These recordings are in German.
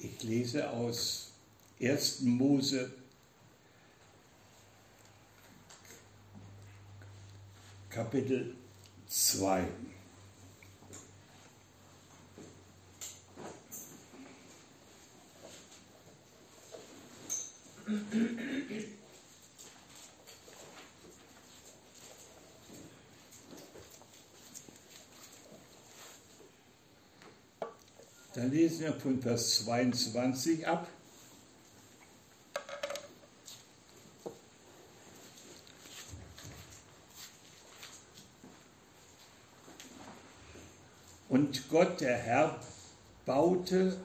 Ich lese aus 1. Mose Kapitel 2. Lesen wir von Vers 22 ab. Und Gott, der Herr, baute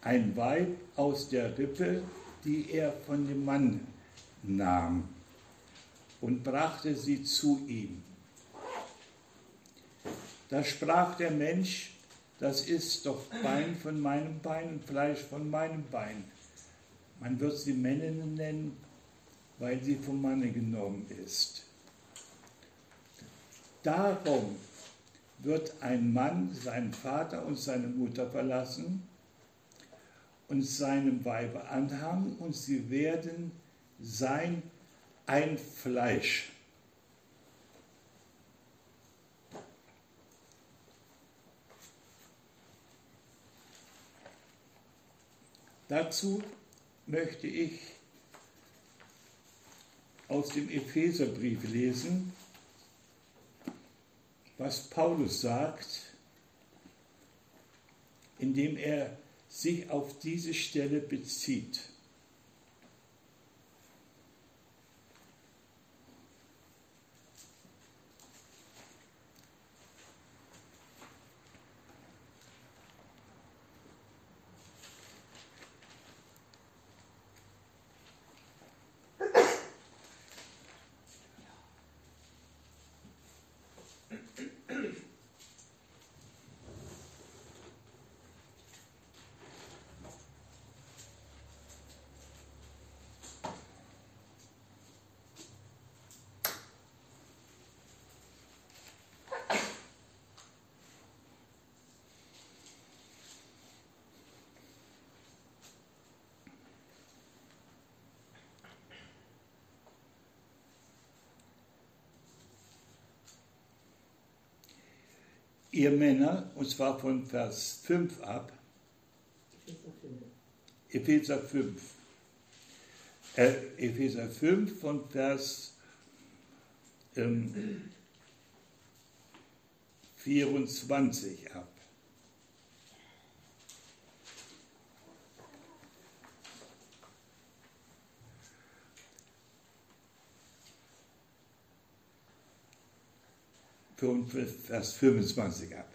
ein Weib aus der Rippe, die er von dem Mann nahm, und brachte sie zu ihm. Da sprach der Mensch, das ist doch Bein von meinem Bein und Fleisch von meinem Bein. Man wird sie Männin nennen, weil sie vom Manne genommen ist. Darum wird ein Mann seinen Vater und seine Mutter verlassen und seinem Weibe anhangen und sie werden sein ein Fleisch. Dazu möchte ich aus dem Epheserbrief lesen, was Paulus sagt, indem er sich auf diese Stelle bezieht. Ihr Männer, und zwar von Vers 5 ab, Epheser 5. Äh, Epheser 5 von Vers ähm, 24 ab. Vers 25 ab.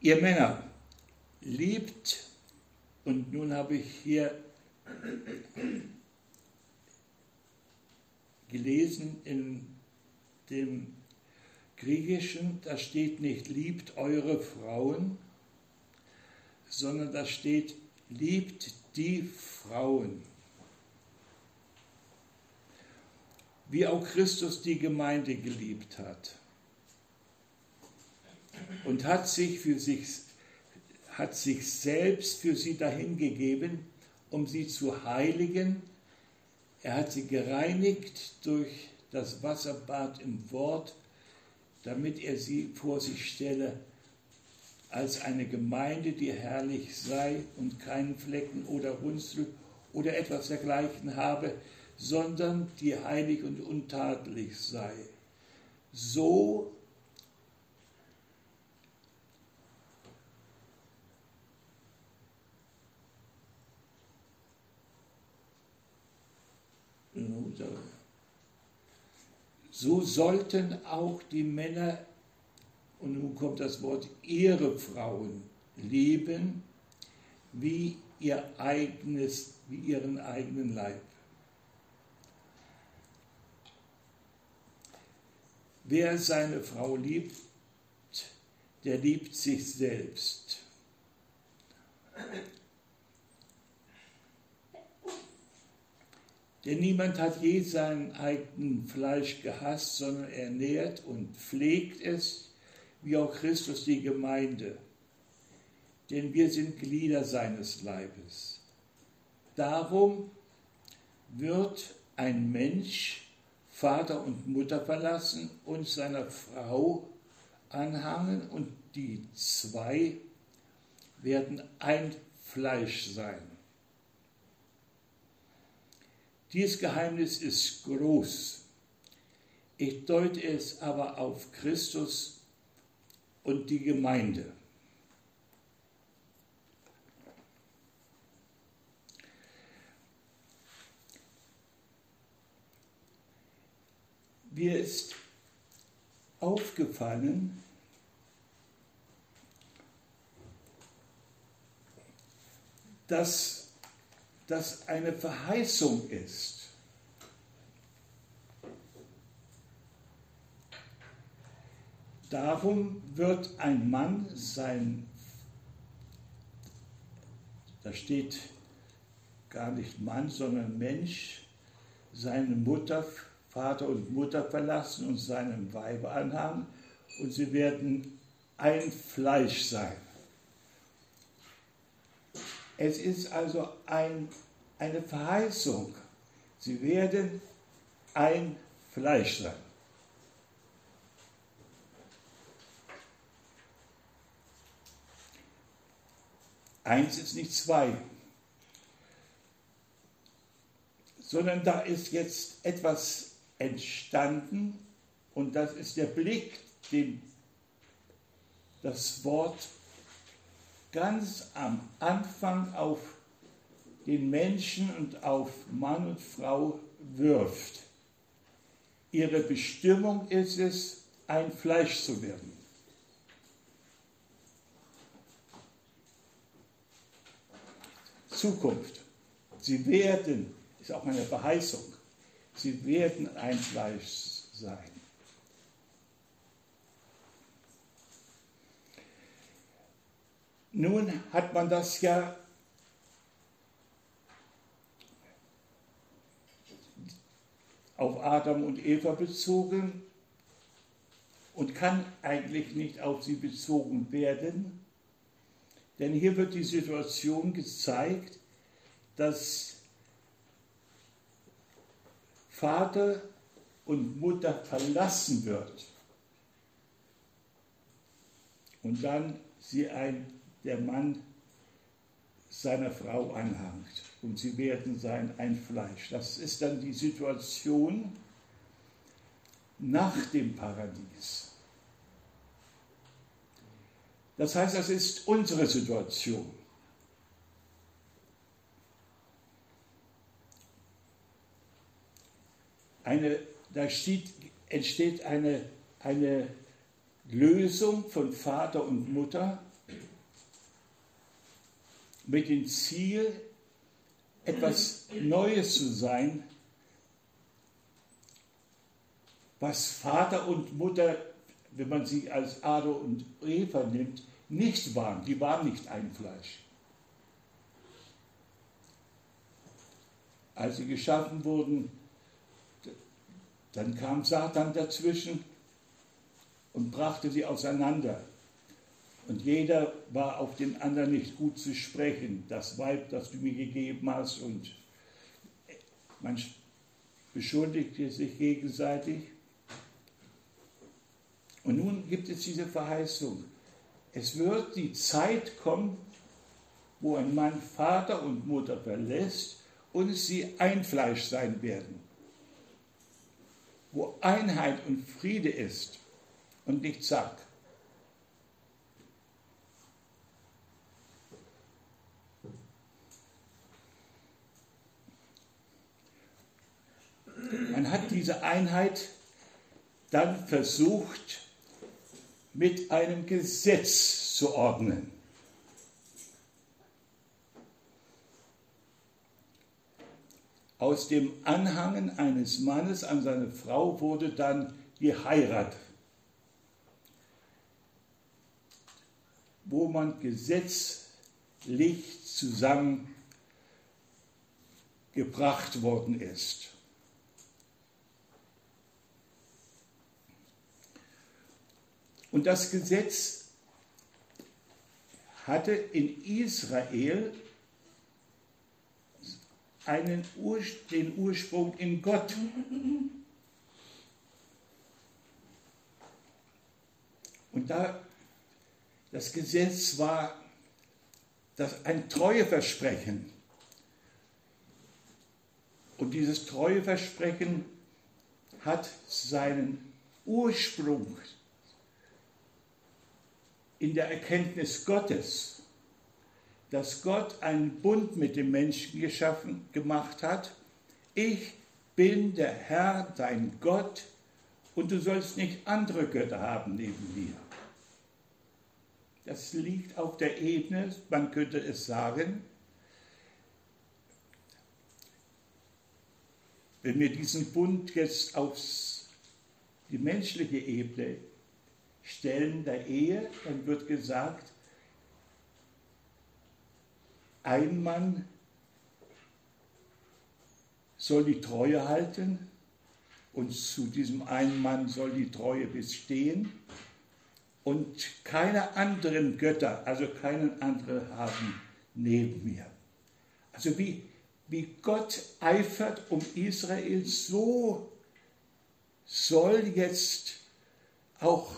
Ihr Männer, liebt, und nun habe ich hier gelesen in dem Griechischen, da steht nicht liebt eure Frauen, sondern da steht liebt die Frauen. Wie auch Christus die Gemeinde geliebt hat. Und hat sich für sich, hat sich selbst für sie dahingegeben, um sie zu heiligen. Er hat sie gereinigt durch das Wasserbad im Wort, damit er sie vor sich stelle als eine Gemeinde, die herrlich sei und keinen Flecken oder Runzel oder etwas dergleichen habe, sondern die heilig und untadelig sei. So So sollten auch die Männer, und nun kommt das Wort, ihre Frauen lieben, wie ihr eigenes, wie ihren eigenen Leib. Wer seine Frau liebt, der liebt sich selbst. Denn niemand hat je sein eigenen Fleisch gehasst, sondern er nährt und pflegt es, wie auch Christus die Gemeinde. denn wir sind Glieder seines Leibes. Darum wird ein Mensch Vater und Mutter verlassen und seiner Frau anhangen und die zwei werden ein Fleisch sein. Dieses Geheimnis ist groß. Ich deute es aber auf Christus und die Gemeinde. Mir ist aufgefallen, dass das eine Verheißung ist. Darum wird ein Mann sein, da steht gar nicht Mann, sondern Mensch, seine Mutter, Vater und Mutter verlassen und seinem Weibe anhangen und sie werden ein Fleisch sein. Es ist also ein, eine Verheißung. Sie werden ein Fleisch sein. Eins ist nicht zwei, sondern da ist jetzt etwas entstanden und das ist der Blick, den das Wort ganz am Anfang auf den Menschen und auf Mann und Frau wirft. Ihre Bestimmung ist es, ein Fleisch zu werden. Zukunft. Sie werden, ist auch eine Verheißung, sie werden ein Fleisch sein. Nun hat man das ja auf Adam und Eva bezogen und kann eigentlich nicht auf sie bezogen werden, denn hier wird die Situation gezeigt, dass Vater und Mutter verlassen wird und dann sie ein der Mann seiner Frau anhangt und sie werden sein ein Fleisch. Das ist dann die Situation nach dem Paradies. Das heißt, das ist unsere Situation. Eine, da steht, entsteht eine, eine Lösung von Vater und Mutter mit dem Ziel, etwas Neues zu sein, was Vater und Mutter, wenn man sie als Adam und Eva nimmt, nicht waren. Die waren nicht ein Fleisch. Als sie geschaffen wurden, dann kam Satan dazwischen und brachte sie auseinander. Und jeder war auf den anderen nicht gut zu sprechen. Das Weib, das du mir gegeben hast. Und man beschuldigte sich gegenseitig. Und nun gibt es diese Verheißung. Es wird die Zeit kommen, wo ein Mann Vater und Mutter verlässt und sie ein Fleisch sein werden. Wo Einheit und Friede ist und nicht Zack. Man hat diese Einheit dann versucht mit einem Gesetz zu ordnen. Aus dem Anhangen eines Mannes an seine Frau wurde dann die Heirat, wo man gesetzlich zusammengebracht worden ist. Und das Gesetz hatte in Israel einen Ur den Ursprung in Gott. Und da das Gesetz war das ein Treueversprechen. Und dieses Treueversprechen hat seinen Ursprung in der Erkenntnis Gottes, dass Gott einen Bund mit dem Menschen geschaffen, gemacht hat. Ich bin der Herr, dein Gott, und du sollst nicht andere Götter haben neben mir. Das liegt auf der Ebene, man könnte es sagen, wenn wir diesen Bund jetzt auf die menschliche Ebene Stellen der Ehe, dann wird gesagt, ein Mann soll die Treue halten und zu diesem einen Mann soll die Treue bestehen und keine anderen Götter, also keinen anderen haben neben mir. Also wie, wie Gott eifert um Israel, so soll jetzt auch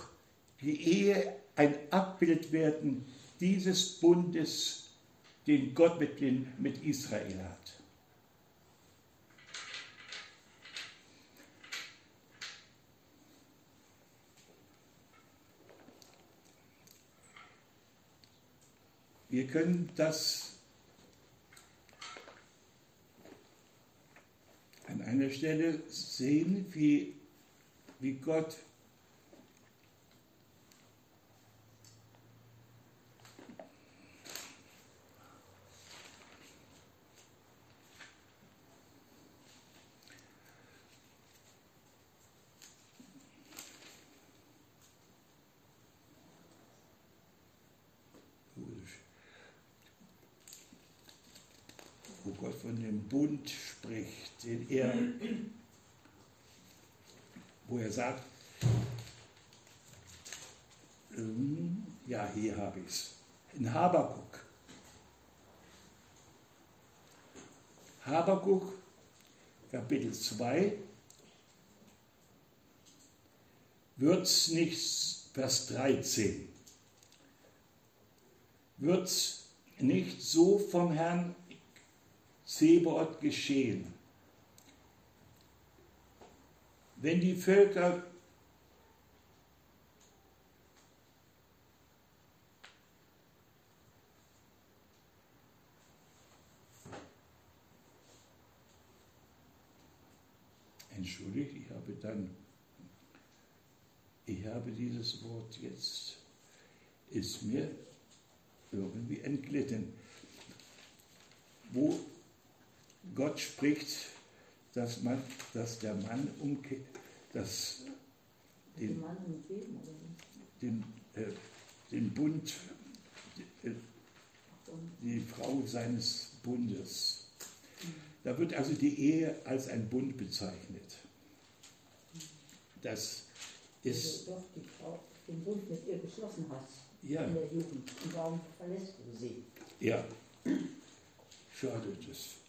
die Ehe ein Abbild werden dieses Bundes, den Gott mit, den, mit Israel hat. Wir können das an einer Stelle sehen, wie, wie Gott von dem Bund spricht, den er, wo er sagt, ähm, ja, hier habe ich es, in Habakuk. Habakuk, Kapitel 2, wird es nicht, Vers 13, wird es nicht so vom Herrn Sebaot geschehen. Wenn die Völker Entschuldigt, ich habe dann, ich habe dieses Wort jetzt, ist mir irgendwie entglitten. Wo Gott spricht, dass, man, dass der Mann umkehrt, dass den, den, äh, den Bund, die, äh, die Frau seines Bundes. Da wird also die Ehe als ein Bund bezeichnet. Das ist. Also doch die Frau den Bund mit ihr geschlossen hast ja. in der Jugend. Und warum verlässt du sie? Ja. Schade, das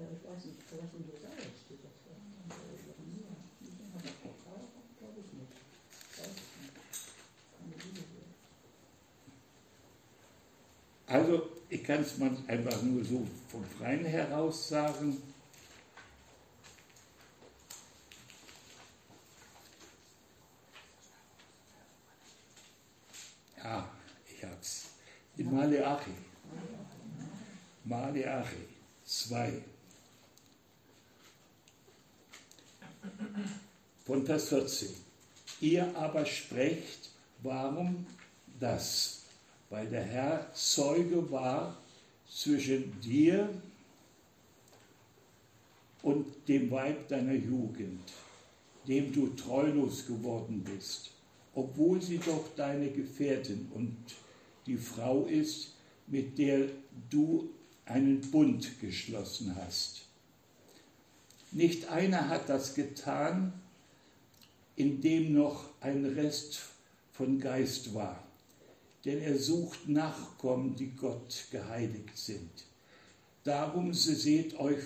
Ja, ich weiß nicht, vielleicht in Jesaja steht das ja. Aber glaube ich nicht. Weiß ich nicht. Keine Bibel hier. Also, ich kann es mal einfach nur so vom Freien heraus sagen. Ja, ich hab's. In Maleachi. Maleachi 2. Von Vers 14. Ihr aber sprecht, warum das? Weil der Herr Zeuge war zwischen dir und dem Weib deiner Jugend, dem du treulos geworden bist, obwohl sie doch deine Gefährtin und die Frau ist, mit der du einen Bund geschlossen hast. Nicht einer hat das getan, in dem noch ein Rest von Geist war. denn er sucht Nachkommen, die Gott geheiligt sind. Darum seht euch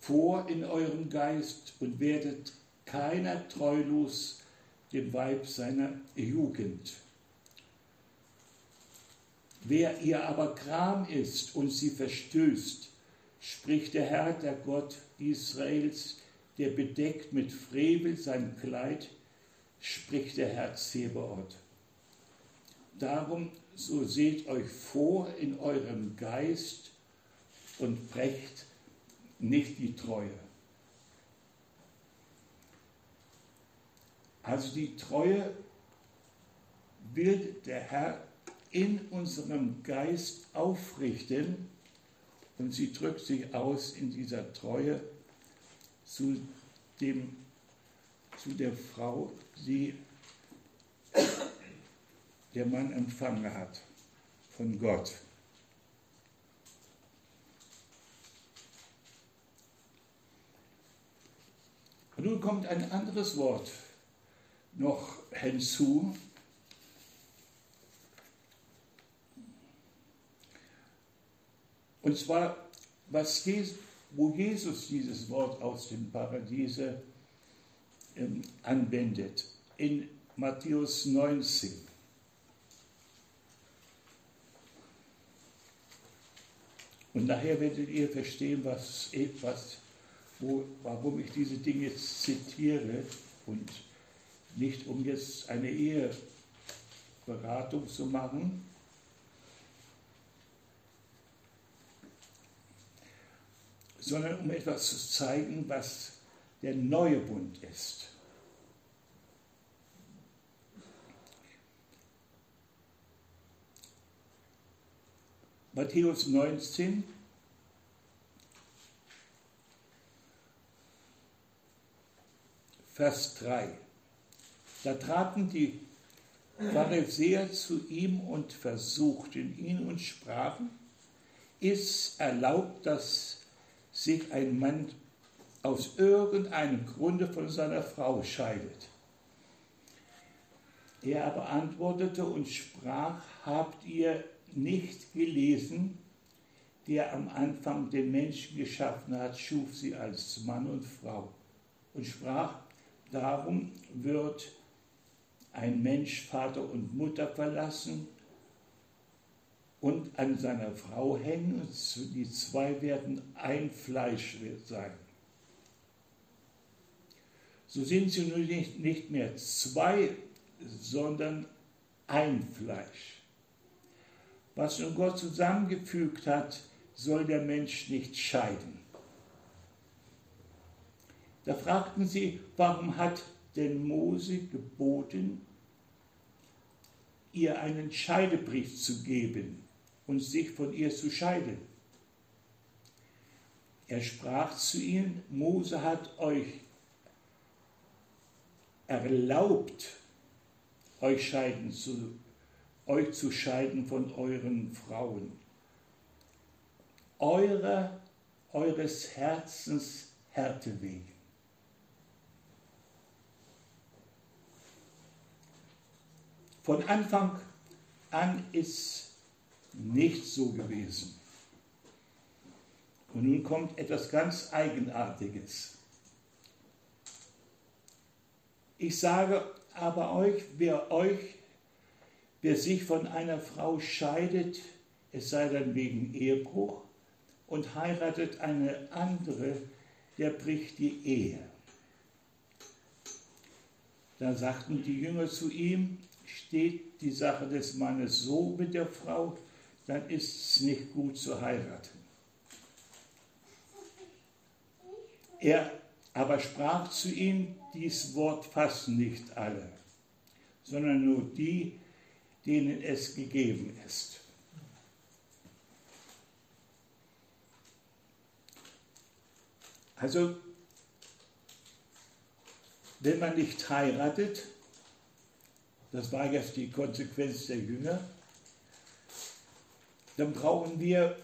vor in eurem Geist und werdet keiner treulos dem Weib seiner Jugend. Wer ihr aber Kram ist und sie verstößt, spricht der Herr, der Gott Israels, der bedeckt mit Frevel sein Kleid, spricht der Herr Zebaoth. Darum, so seht euch vor in eurem Geist und brecht nicht die Treue. Also die Treue will der Herr in unserem Geist aufrichten und sie drückt sich aus in dieser Treue zu, dem, zu der Frau, die der Mann empfangen hat von Gott. Und nun kommt ein anderes Wort noch hinzu. Und zwar, was Jesus, wo Jesus dieses Wort aus dem Paradiese ähm, anwendet, in Matthäus 19. Und nachher werdet ihr verstehen, was, was, wo, warum ich diese Dinge zitiere und nicht um jetzt eine Eheberatung zu machen, sondern um etwas zu zeigen, was der neue Bund ist. Matthäus 19, Vers 3. Da traten die Pharisäer zu ihm und versuchten ihn und sprachen, ist erlaubt, dass sich ein Mann aus irgendeinem Grunde von seiner Frau scheidet. Er aber antwortete und sprach, habt ihr nicht gelesen, der am Anfang den Menschen geschaffen hat, schuf sie als Mann und Frau und sprach, darum wird ein Mensch Vater und Mutter verlassen und an seiner Frau hängen. Die zwei werden ein Fleisch sein. So sind sie nun nicht, nicht mehr zwei, sondern ein Fleisch. Was nun Gott zusammengefügt hat, soll der Mensch nicht scheiden. Da fragten sie, warum hat denn Mose geboten, ihr einen Scheidebrief zu geben und sich von ihr zu scheiden? Er sprach zu ihnen, Mose hat euch erlaubt, euch scheiden zu euch zu scheiden von euren Frauen. Eure, eures Herzens Härte wegen. Von Anfang an ist nicht so gewesen. Und nun kommt etwas ganz Eigenartiges. Ich sage aber euch, wer euch Wer sich von einer Frau scheidet, es sei dann wegen Ehebruch, und heiratet eine andere, der bricht die Ehe. Da sagten die Jünger zu ihm, steht die Sache des Mannes so mit der Frau, dann ist es nicht gut zu heiraten. Er aber sprach zu ihnen, dies Wort fassen nicht alle, sondern nur die, denen es gegeben ist. Also, wenn man nicht heiratet, das war jetzt die Konsequenz der Jünger, dann brauchen wir,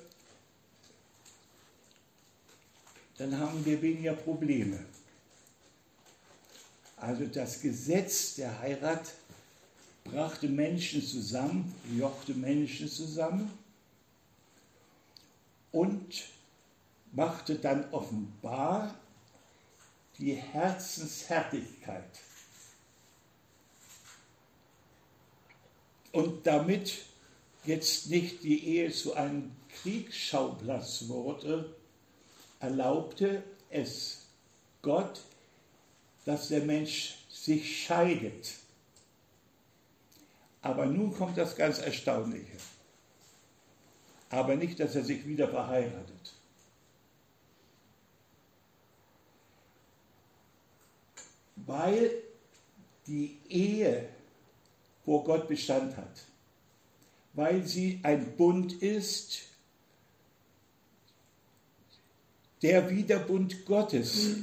dann haben wir weniger Probleme. Also das Gesetz der Heirat brachte Menschen zusammen, jochte Menschen zusammen und machte dann offenbar die Herzenshärtigkeit. Und damit jetzt nicht die Ehe zu einem Kriegsschauplatz wurde, erlaubte es Gott, dass der Mensch sich scheidet. Aber nun kommt das ganz Erstaunliche. Aber nicht, dass er sich wieder verheiratet. Weil die Ehe vor Gott Bestand hat. Weil sie ein Bund ist, der wie der Bund Gottes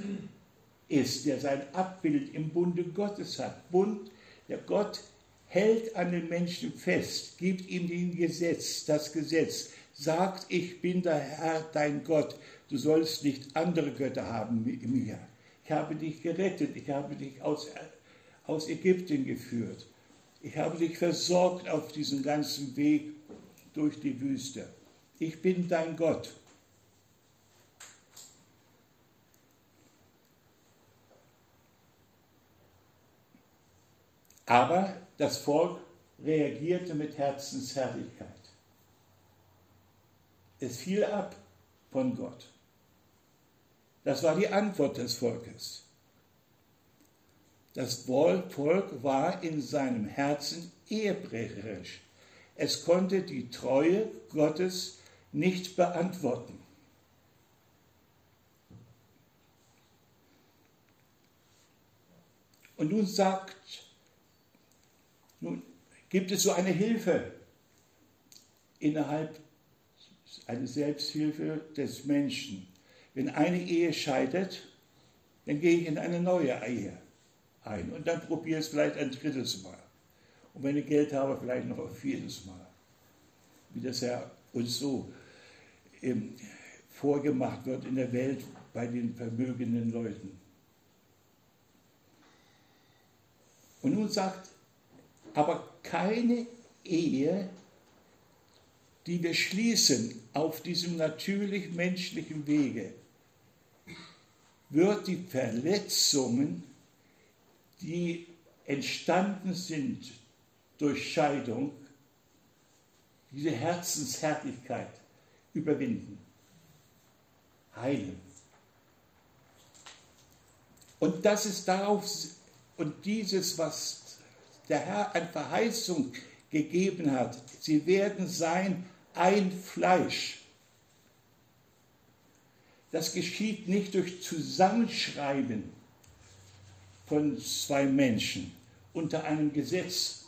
ist, der sein Abbild im Bunde Gottes hat. Bund, der Gott hält an den Menschen fest, gibt ihm den Gesetz, das Gesetz, sagt, ich bin der Herr, dein Gott, du sollst nicht andere Götter haben wie mir. Ich habe dich gerettet, ich habe dich aus, aus Ägypten geführt. Ich habe dich versorgt auf diesem ganzen Weg durch die Wüste. Ich bin dein Gott. Aber das Volk reagierte mit Herzenshärtigkeit. Es fiel ab von Gott. Das war die Antwort des Volkes. Das Volk war in seinem Herzen ehebrecherisch. Es konnte die Treue Gottes nicht beantworten. Und nun sagt nun gibt es so eine Hilfe innerhalb eine Selbsthilfe des Menschen. Wenn eine Ehe scheitert, dann gehe ich in eine neue Ehe ein und dann probiere es vielleicht ein drittes Mal. Und wenn ich Geld habe, vielleicht noch ein viertes Mal. Wie das ja uns so ähm, vorgemacht wird in der Welt bei den vermögenden Leuten. Und nun sagt aber keine Ehe, die wir schließen auf diesem natürlich menschlichen Wege, wird die Verletzungen, die entstanden sind durch Scheidung, diese Herzenshärtigkeit überwinden, heilen. Und das ist darauf, und dieses, was der Herr an Verheißung gegeben hat. Sie werden sein ein Fleisch. Das geschieht nicht durch Zusammenschreiben von zwei Menschen unter einem Gesetz.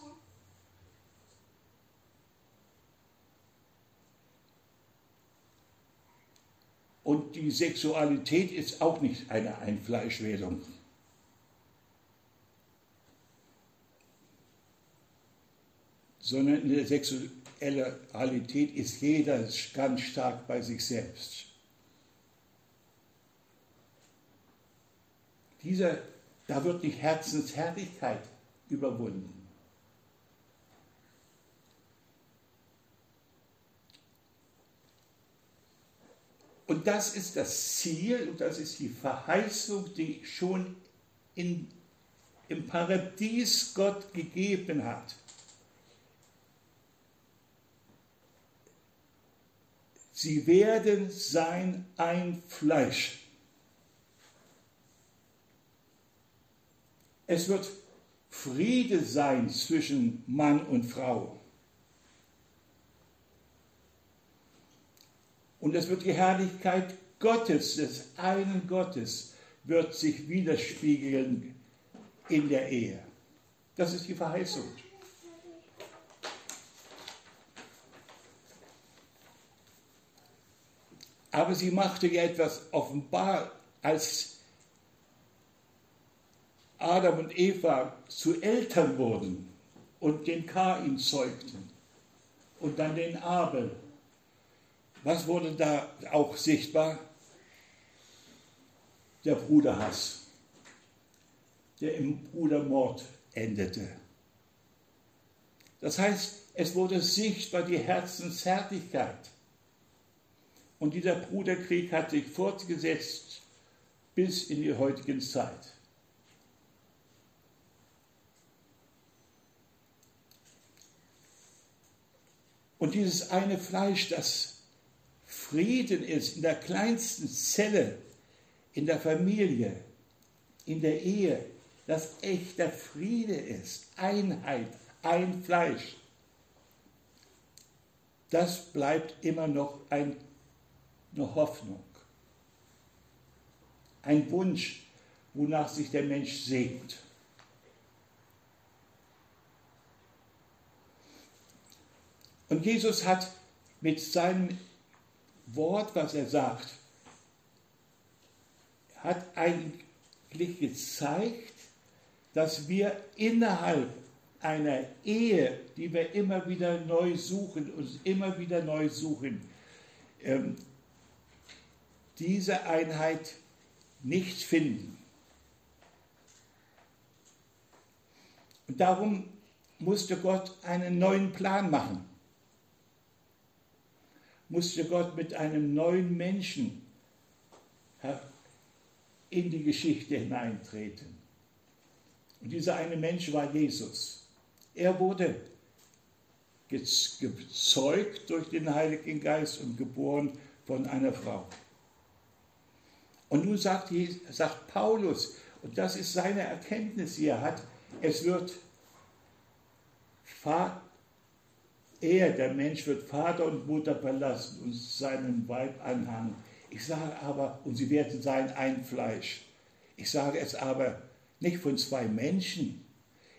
Und die Sexualität ist auch nicht eine Einfleischwerdung. sondern in der Sexualität ist jeder ganz stark bei sich selbst. Dieser, da wird die Herzenshärtigkeit überwunden. Und das ist das Ziel und das ist die Verheißung, die schon in, im Paradies Gott gegeben hat. Sie werden sein ein Fleisch. Es wird Friede sein zwischen Mann und Frau. Und es wird die Herrlichkeit Gottes, des einen Gottes, wird sich widerspiegeln in der Ehe. Das ist die Verheißung. Aber sie machte ja etwas offenbar, als Adam und Eva zu Eltern wurden und den Kain zeugten und dann den Abel. Was wurde da auch sichtbar? Der Bruderhass, der im Brudermord endete. Das heißt, es wurde sichtbar die Herzenshärtigkeit. Und dieser Bruderkrieg hat sich fortgesetzt bis in die heutige Zeit. Und dieses eine Fleisch, das Frieden ist in der kleinsten Zelle, in der Familie, in der Ehe, das echter Friede ist, Einheit, ein Fleisch, das bleibt immer noch ein, eine Hoffnung, ein Wunsch, wonach sich der Mensch sehnt. Und Jesus hat mit seinem Wort, was er sagt, hat eigentlich gezeigt, dass wir innerhalb einer Ehe, die wir immer wieder neu suchen, uns immer wieder neu suchen, ähm, diese Einheit nicht finden. Und darum musste Gott einen neuen Plan machen. Musste Gott mit einem neuen Menschen in die Geschichte hineintreten. Und dieser eine Mensch war Jesus. Er wurde gezeugt durch den Heiligen Geist und geboren von einer Frau. Und nun sagt, sagt Paulus, und das ist seine Erkenntnis, die er hat, es wird, er, der Mensch, wird Vater und Mutter verlassen und seinem Weib anhangen. Ich sage aber, und sie werden sein ein Fleisch. Ich sage es aber nicht von zwei Menschen,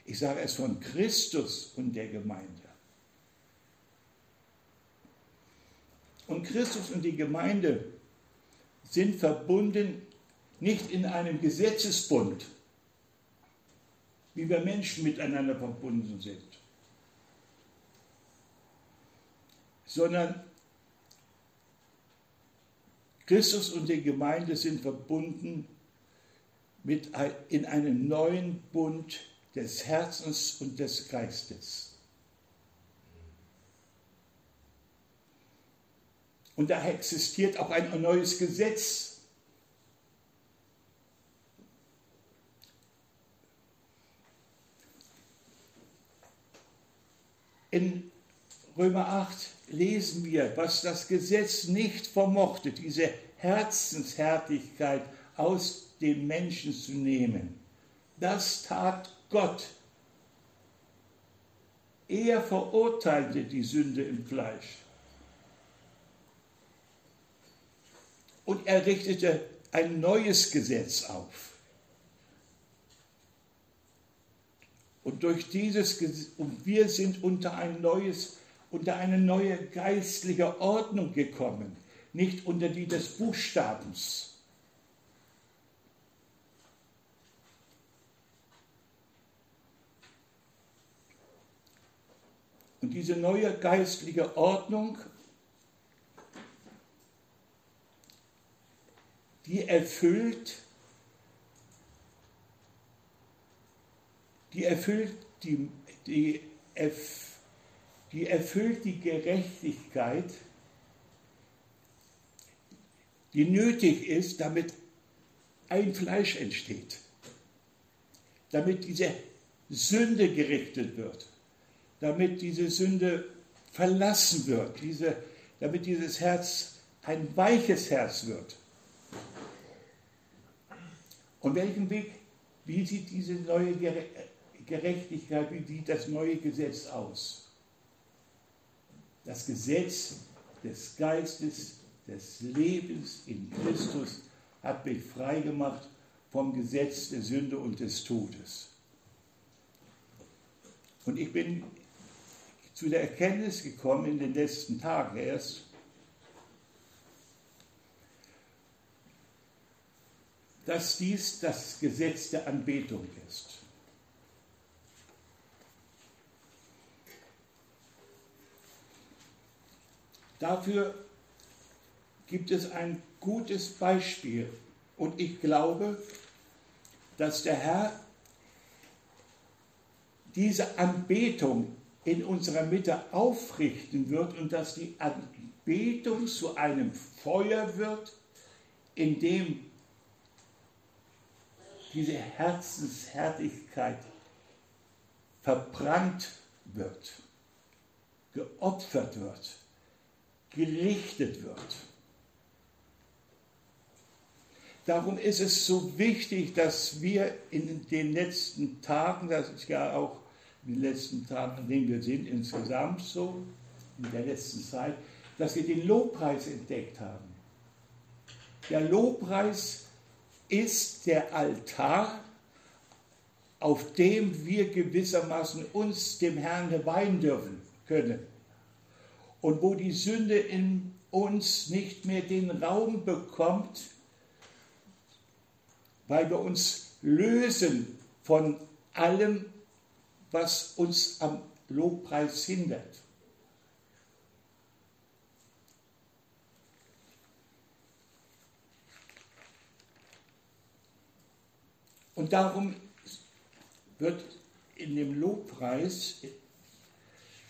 ich sage es von Christus und der Gemeinde. Und Christus und die Gemeinde sind verbunden nicht in einem Gesetzesbund, wie wir Menschen miteinander verbunden sind, sondern Christus und die Gemeinde sind verbunden mit, in einem neuen Bund des Herzens und des Geistes. Und da existiert auch ein neues Gesetz. In Römer 8 lesen wir, was das Gesetz nicht vermochte, diese Herzenshärtigkeit aus dem Menschen zu nehmen. Das tat Gott. Er verurteilte die Sünde im Fleisch. Und er richtete ein neues Gesetz auf. Und durch dieses und wir sind unter ein neues, unter eine neue geistliche Ordnung gekommen, nicht unter die des Buchstabens. Und diese neue geistliche Ordnung, die erfüllt, die erfüllt die, die, die erfüllt die Gerechtigkeit, die nötig ist, damit ein Fleisch entsteht, damit diese Sünde gerichtet wird damit diese Sünde verlassen wird, diese, damit dieses Herz ein weiches Herz wird. Und welchen Weg, wie sieht diese neue Gerechtigkeit, wie sieht das neue Gesetz aus? Das Gesetz des Geistes, des Lebens in Christus hat mich frei gemacht vom Gesetz der Sünde und des Todes. Und ich bin zu der Erkenntnis gekommen in den letzten Tagen erst, dass dies das Gesetz der Anbetung ist. Dafür gibt es ein gutes Beispiel. Und ich glaube, dass der Herr diese Anbetung in unserer Mitte aufrichten wird und dass die Anbetung zu einem Feuer wird, in dem diese Herzenshärtigkeit verbrannt wird, geopfert wird, gerichtet wird. Darum ist es so wichtig, dass wir in den letzten Tagen, das ist ja auch in den letzten Tagen, in denen wir sind, insgesamt so, in der letzten Zeit, dass wir den Lobpreis entdeckt haben. Der Lobpreis ist der Altar, auf dem wir gewissermaßen uns dem Herrn geweihen dürfen können. Und wo die Sünde in uns nicht mehr den Raum bekommt, weil wir uns lösen von allem, was uns am Lobpreis hindert. Und darum wird in dem Lobpreis,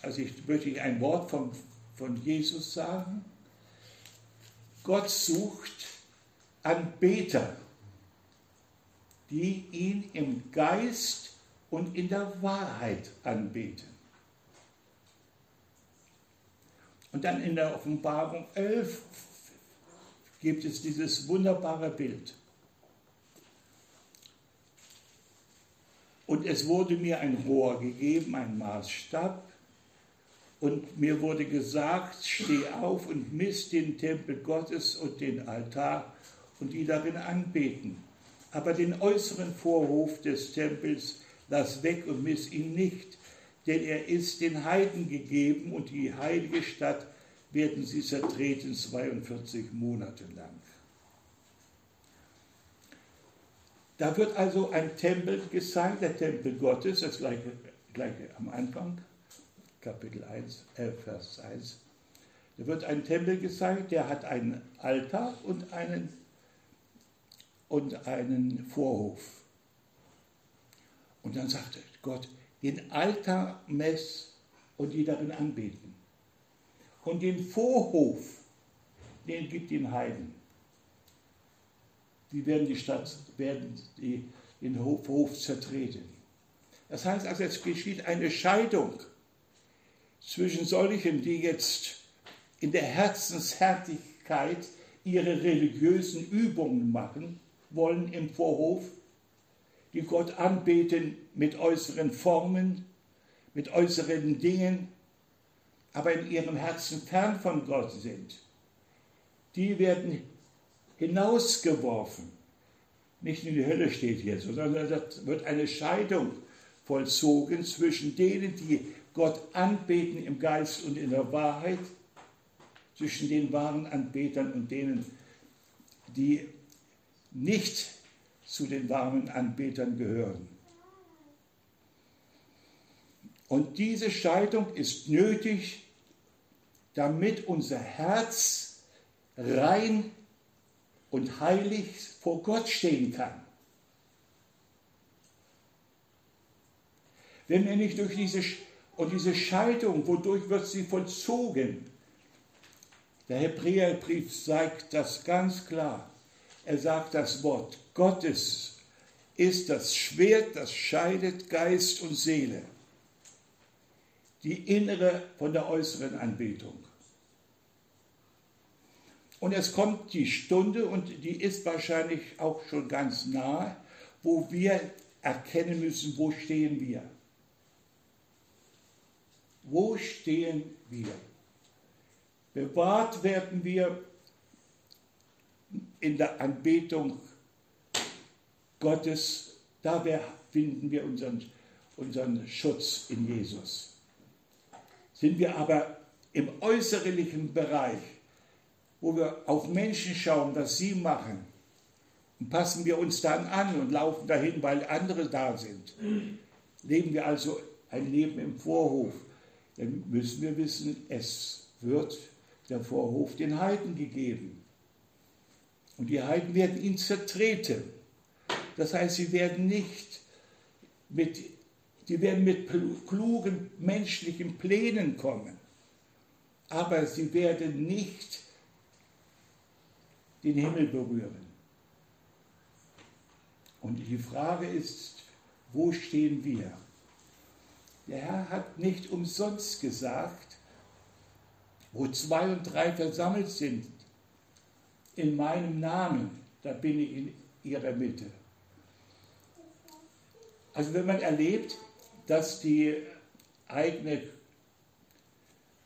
also ich möchte ein Wort von, von Jesus sagen, Gott sucht Anbeter die ihn im Geist und in der Wahrheit anbeten. Und dann in der Offenbarung 11 gibt es dieses wunderbare Bild. Und es wurde mir ein Rohr gegeben, ein Maßstab, und mir wurde gesagt, steh auf und misst den Tempel Gottes und den Altar und die darin anbeten aber den äußeren Vorhof des Tempels lass weg und miss ihn nicht, denn er ist den Heiden gegeben und die heilige Stadt werden sie zertreten 42 Monate lang. Da wird also ein Tempel gezeigt, der Tempel Gottes, das gleiche, gleiche am Anfang, Kapitel 1, äh, Vers 1. Da wird ein Tempel gezeigt, der hat einen Altar und einen und einen Vorhof. Und dann sagte Gott, den Altar mess und die darin anbeten. Und den Vorhof, den gibt den Heiden. Die werden die Stadt, werden die, den Hof, Hof zertreten. Das heißt also, es geschieht eine Scheidung zwischen solchen, die jetzt in der Herzenshärtigkeit ihre religiösen Übungen machen wollen im Vorhof, die Gott anbeten mit äußeren Formen, mit äußeren Dingen, aber in ihrem Herzen fern von Gott sind. Die werden hinausgeworfen. Nicht in die Hölle steht hier, sondern da wird eine Scheidung vollzogen zwischen denen, die Gott anbeten im Geist und in der Wahrheit, zwischen den wahren Anbetern und denen, die nicht zu den warmen Anbetern gehören. Und diese Scheidung ist nötig, damit unser Herz rein und heilig vor Gott stehen kann. Wenn wir nicht durch diese, und diese Scheidung, wodurch wird sie vollzogen? Der Hebräerbrief sagt das ganz klar. Er sagt, das Wort Gottes ist das Schwert, das scheidet Geist und Seele. Die innere von der äußeren Anbetung. Und es kommt die Stunde, und die ist wahrscheinlich auch schon ganz nahe, wo wir erkennen müssen, wo stehen wir. Wo stehen wir? Bewahrt werden wir in der Anbetung Gottes, da finden wir unseren, unseren Schutz in Jesus. Sind wir aber im äußerlichen Bereich, wo wir auf Menschen schauen, was sie machen, und passen wir uns dann an und laufen dahin, weil andere da sind, leben wir also ein Leben im Vorhof, dann müssen wir wissen, es wird der Vorhof den Heiden gegeben. Und die Heiden werden ihn zertreten. Das heißt, sie werden nicht mit die werden mit klugen menschlichen Plänen kommen, aber sie werden nicht den Himmel berühren. Und die Frage ist, wo stehen wir? Der Herr hat nicht umsonst gesagt, wo zwei und drei versammelt sind in meinem Namen, da bin ich in ihrer Mitte. Also wenn man erlebt, dass die eigene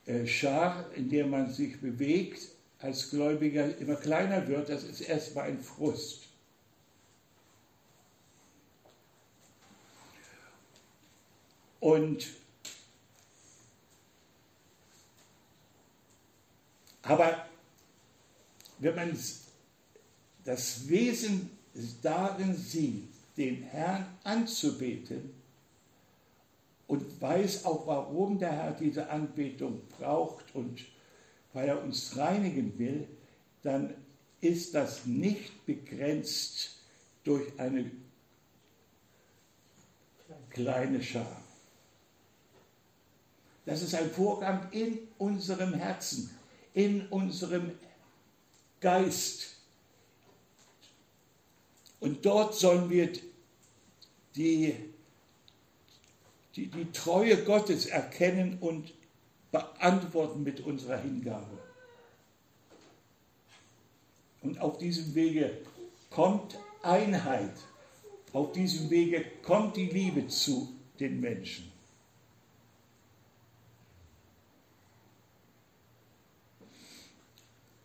äh, Schar, in der man sich bewegt, als Gläubiger immer kleiner wird, das ist erstmal ein Frust. Und aber wenn man das Wesen darin sieht, den Herrn anzubeten und weiß auch, warum der Herr diese Anbetung braucht und weil er uns reinigen will, dann ist das nicht begrenzt durch eine kleine Schar. Das ist ein Vorgang in unserem Herzen, in unserem Geist. Und dort sollen wir die, die, die Treue Gottes erkennen und beantworten mit unserer Hingabe. Und auf diesem Wege kommt Einheit. Auf diesem Wege kommt die Liebe zu den Menschen.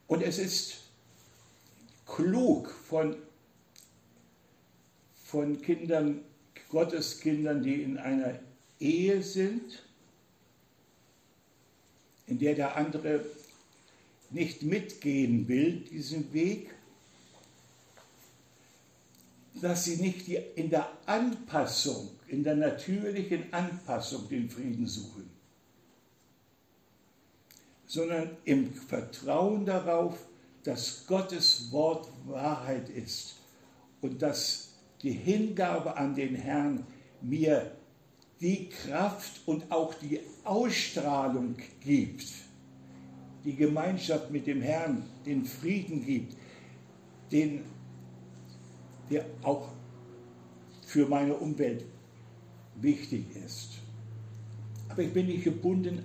Und es ist klug von, von Kindern, Gotteskindern, die in einer Ehe sind, in der der andere nicht mitgehen will, diesen Weg, dass sie nicht in der Anpassung, in der natürlichen Anpassung den Frieden suchen, sondern im Vertrauen darauf, dass Gottes Wort Wahrheit ist und dass die Hingabe an den Herrn mir die Kraft und auch die Ausstrahlung gibt, die Gemeinschaft mit dem Herrn, den Frieden gibt, den, der auch für meine Umwelt wichtig ist. Aber ich bin nicht gebunden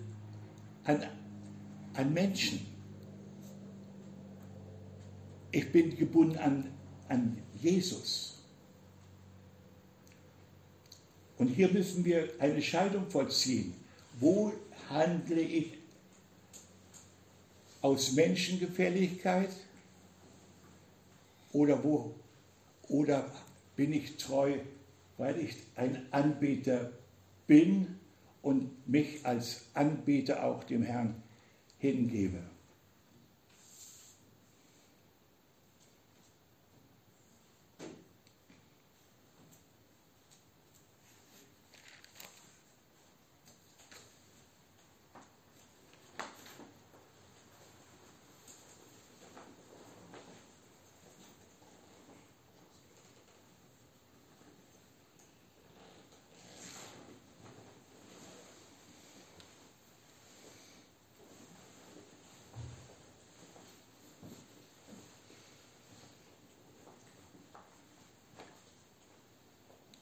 an, an Menschen. Ich bin gebunden an, an Jesus. Und hier müssen wir eine Scheidung vollziehen. Wo handle ich aus Menschengefälligkeit oder wo oder bin ich treu, weil ich ein Anbeter bin und mich als Anbeter auch dem Herrn hingebe.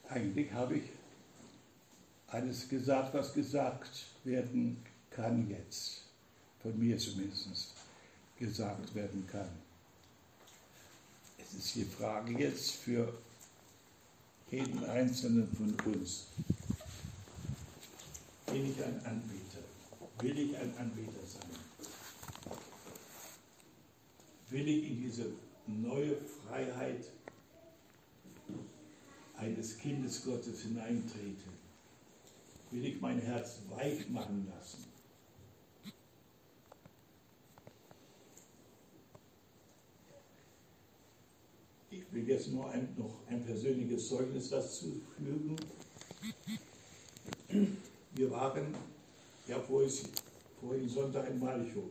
Eigentlich habe ich alles gesagt, was gesagt werden kann jetzt. Von mir zumindest gesagt werden kann. Es ist die Frage jetzt für jeden Einzelnen von uns. Bin ich ein Anbieter? Will ich ein Anbieter sein? Will ich in diese neue Freiheit eines Kindes Gottes hineintrete, will ich mein Herz weich machen lassen. Ich will jetzt nur ein, noch ein persönliches Zeugnis dazu fügen. Wir waren ja vorhin, Sonntag in Malchow